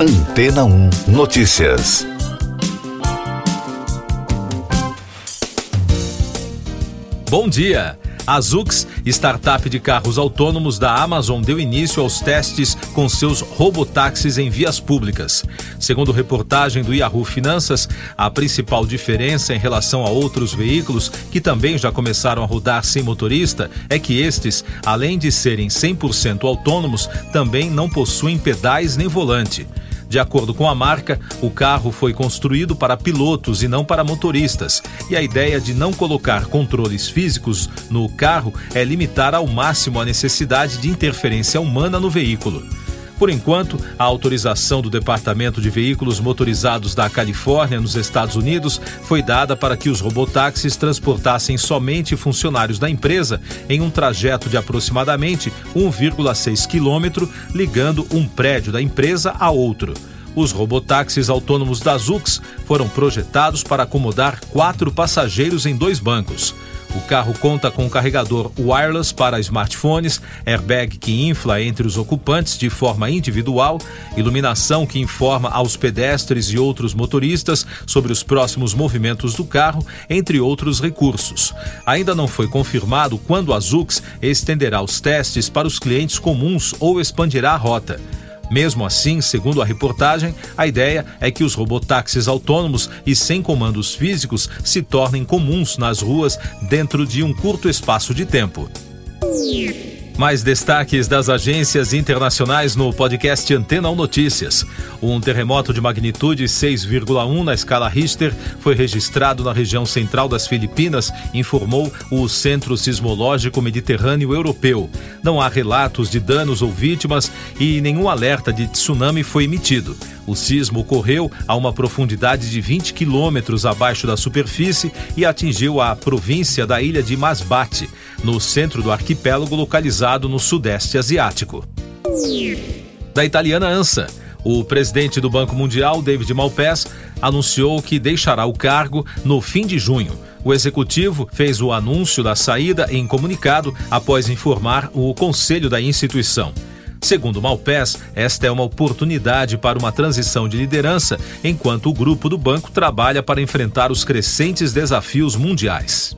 Antena 1 Notícias. Bom dia. A Zux, startup de carros autônomos da Amazon, deu início aos testes com seus robotáxis em vias públicas. Segundo reportagem do Yahoo Finanças, a principal diferença em relação a outros veículos que também já começaram a rodar sem motorista é que estes, além de serem 100% autônomos, também não possuem pedais nem volante. De acordo com a marca, o carro foi construído para pilotos e não para motoristas, e a ideia de não colocar controles físicos no carro é limitar ao máximo a necessidade de interferência humana no veículo. Por enquanto, a autorização do Departamento de Veículos Motorizados da Califórnia, nos Estados Unidos, foi dada para que os robotáxis transportassem somente funcionários da empresa em um trajeto de aproximadamente 1,6 quilômetro, ligando um prédio da empresa a outro. Os robotáxis autônomos da Zux foram projetados para acomodar quatro passageiros em dois bancos. O carro conta com carregador wireless para smartphones, airbag que infla entre os ocupantes de forma individual, iluminação que informa aos pedestres e outros motoristas sobre os próximos movimentos do carro, entre outros recursos. Ainda não foi confirmado quando a Zux estenderá os testes para os clientes comuns ou expandirá a rota. Mesmo assim, segundo a reportagem, a ideia é que os robotáxis autônomos e sem comandos físicos se tornem comuns nas ruas dentro de um curto espaço de tempo. Mais destaques das agências internacionais no podcast Antena 1 Notícias. Um terremoto de magnitude 6,1 na escala Richter foi registrado na região central das Filipinas, informou o Centro Sismológico Mediterrâneo Europeu. Não há relatos de danos ou vítimas e nenhum alerta de tsunami foi emitido. O sismo ocorreu a uma profundidade de 20 quilômetros abaixo da superfície e atingiu a província da ilha de Masbate, no centro do arquipélago localizado no sudeste asiático. Da italiana ANSA. O presidente do Banco Mundial, David Malpass, anunciou que deixará o cargo no fim de junho. O executivo fez o anúncio da saída em comunicado após informar o conselho da instituição. Segundo Malpés, esta é uma oportunidade para uma transição de liderança, enquanto o grupo do banco trabalha para enfrentar os crescentes desafios mundiais.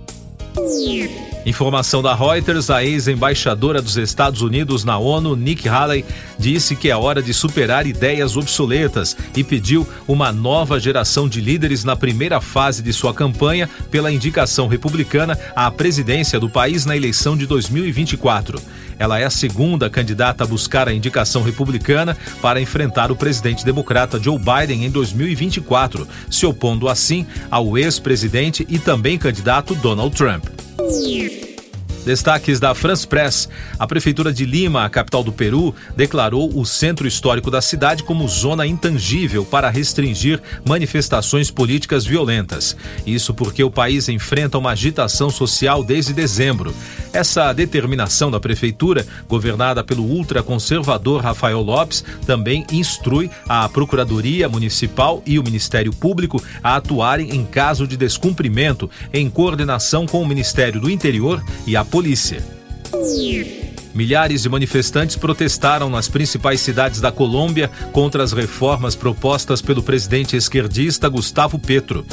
Informação da Reuters, a ex-embaixadora dos Estados Unidos na ONU, Nikki Haley, disse que é hora de superar ideias obsoletas e pediu uma nova geração de líderes na primeira fase de sua campanha pela indicação republicana à presidência do país na eleição de 2024. Ela é a segunda candidata a buscar a indicação republicana para enfrentar o presidente democrata Joe Biden em 2024, se opondo assim ao ex-presidente e também candidato Donald Trump. Destaques da France Press. A Prefeitura de Lima, a capital do Peru, declarou o centro histórico da cidade como zona intangível para restringir manifestações políticas violentas. Isso porque o país enfrenta uma agitação social desde dezembro. Essa determinação da Prefeitura, governada pelo ultraconservador Rafael Lopes, também instrui a Procuradoria Municipal e o Ministério Público a atuarem em caso de descumprimento, em coordenação com o Ministério do Interior e a polícia. Milhares de manifestantes protestaram nas principais cidades da Colômbia contra as reformas propostas pelo presidente esquerdista Gustavo Petro.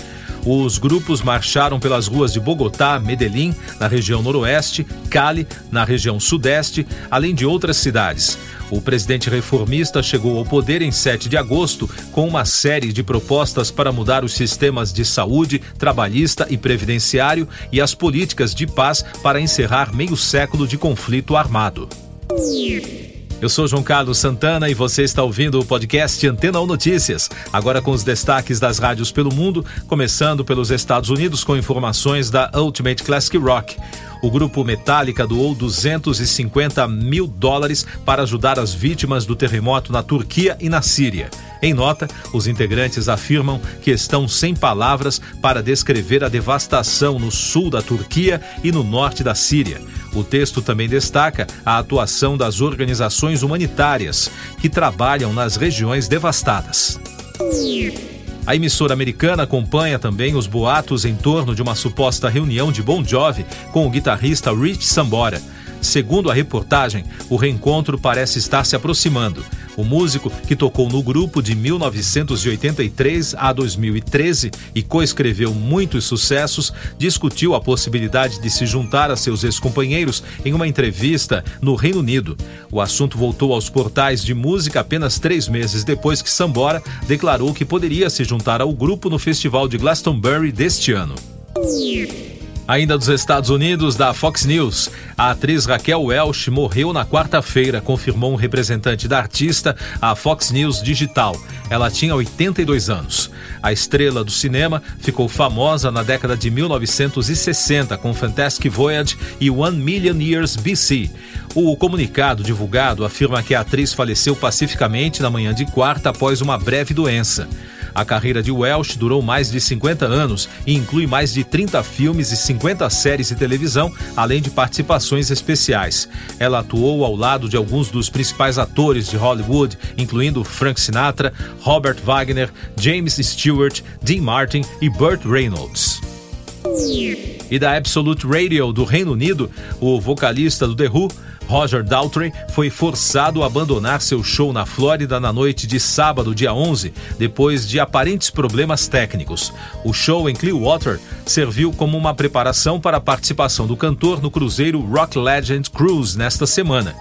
Os grupos marcharam pelas ruas de Bogotá, Medellín, na região noroeste, Cali, na região sudeste, além de outras cidades. O presidente reformista chegou ao poder em 7 de agosto com uma série de propostas para mudar os sistemas de saúde, trabalhista e previdenciário e as políticas de paz para encerrar meio século de conflito armado. Eu sou João Carlos Santana e você está ouvindo o podcast Antena 1 Notícias. Agora com os destaques das rádios pelo mundo, começando pelos Estados Unidos com informações da Ultimate Classic Rock. O grupo Metallica doou 250 mil dólares para ajudar as vítimas do terremoto na Turquia e na Síria. Em nota, os integrantes afirmam que estão sem palavras para descrever a devastação no sul da Turquia e no norte da Síria. O texto também destaca a atuação das organizações humanitárias que trabalham nas regiões devastadas. A emissora americana acompanha também os boatos em torno de uma suposta reunião de Bon Jovi com o guitarrista Rich Sambora. Segundo a reportagem, o reencontro parece estar se aproximando. O músico, que tocou no grupo de 1983 a 2013 e coescreveu muitos sucessos, discutiu a possibilidade de se juntar a seus ex-companheiros em uma entrevista no Reino Unido. O assunto voltou aos portais de música apenas três meses depois que Sambora declarou que poderia se juntar ao grupo no Festival de Glastonbury deste ano. Ainda dos Estados Unidos, da Fox News, a atriz Raquel Welch morreu na quarta-feira, confirmou um representante da artista à Fox News Digital. Ela tinha 82 anos. A estrela do cinema ficou famosa na década de 1960 com Fantastic Voyage e One Million Years BC. O comunicado divulgado afirma que a atriz faleceu pacificamente na manhã de quarta após uma breve doença. A carreira de Welsh durou mais de 50 anos e inclui mais de 30 filmes e 50 séries de televisão, além de participações especiais. Ela atuou ao lado de alguns dos principais atores de Hollywood, incluindo Frank Sinatra, Robert Wagner, James Stewart, Dean Martin e Burt Reynolds e da Absolute Radio do Reino Unido, o vocalista do The Who, Roger Daltrey foi forçado a abandonar seu show na Flórida na noite de sábado, dia 11, depois de aparentes problemas técnicos. O show em Clearwater serviu como uma preparação para a participação do cantor no cruzeiro Rock Legend Cruise nesta semana.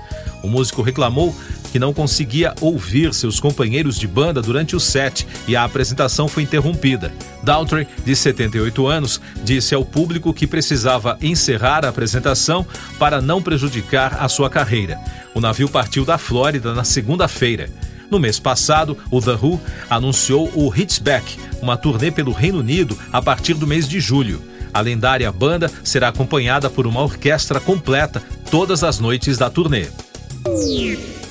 O músico reclamou que não conseguia ouvir seus companheiros de banda durante o set e a apresentação foi interrompida. Daltrey, de 78 anos, disse ao público que precisava encerrar a apresentação para não prejudicar a sua carreira. O navio partiu da Flórida na segunda-feira. No mês passado, o The Who anunciou o Hits Back, uma turnê pelo Reino Unido a partir do mês de julho. A lendária banda será acompanhada por uma orquestra completa todas as noites da turnê.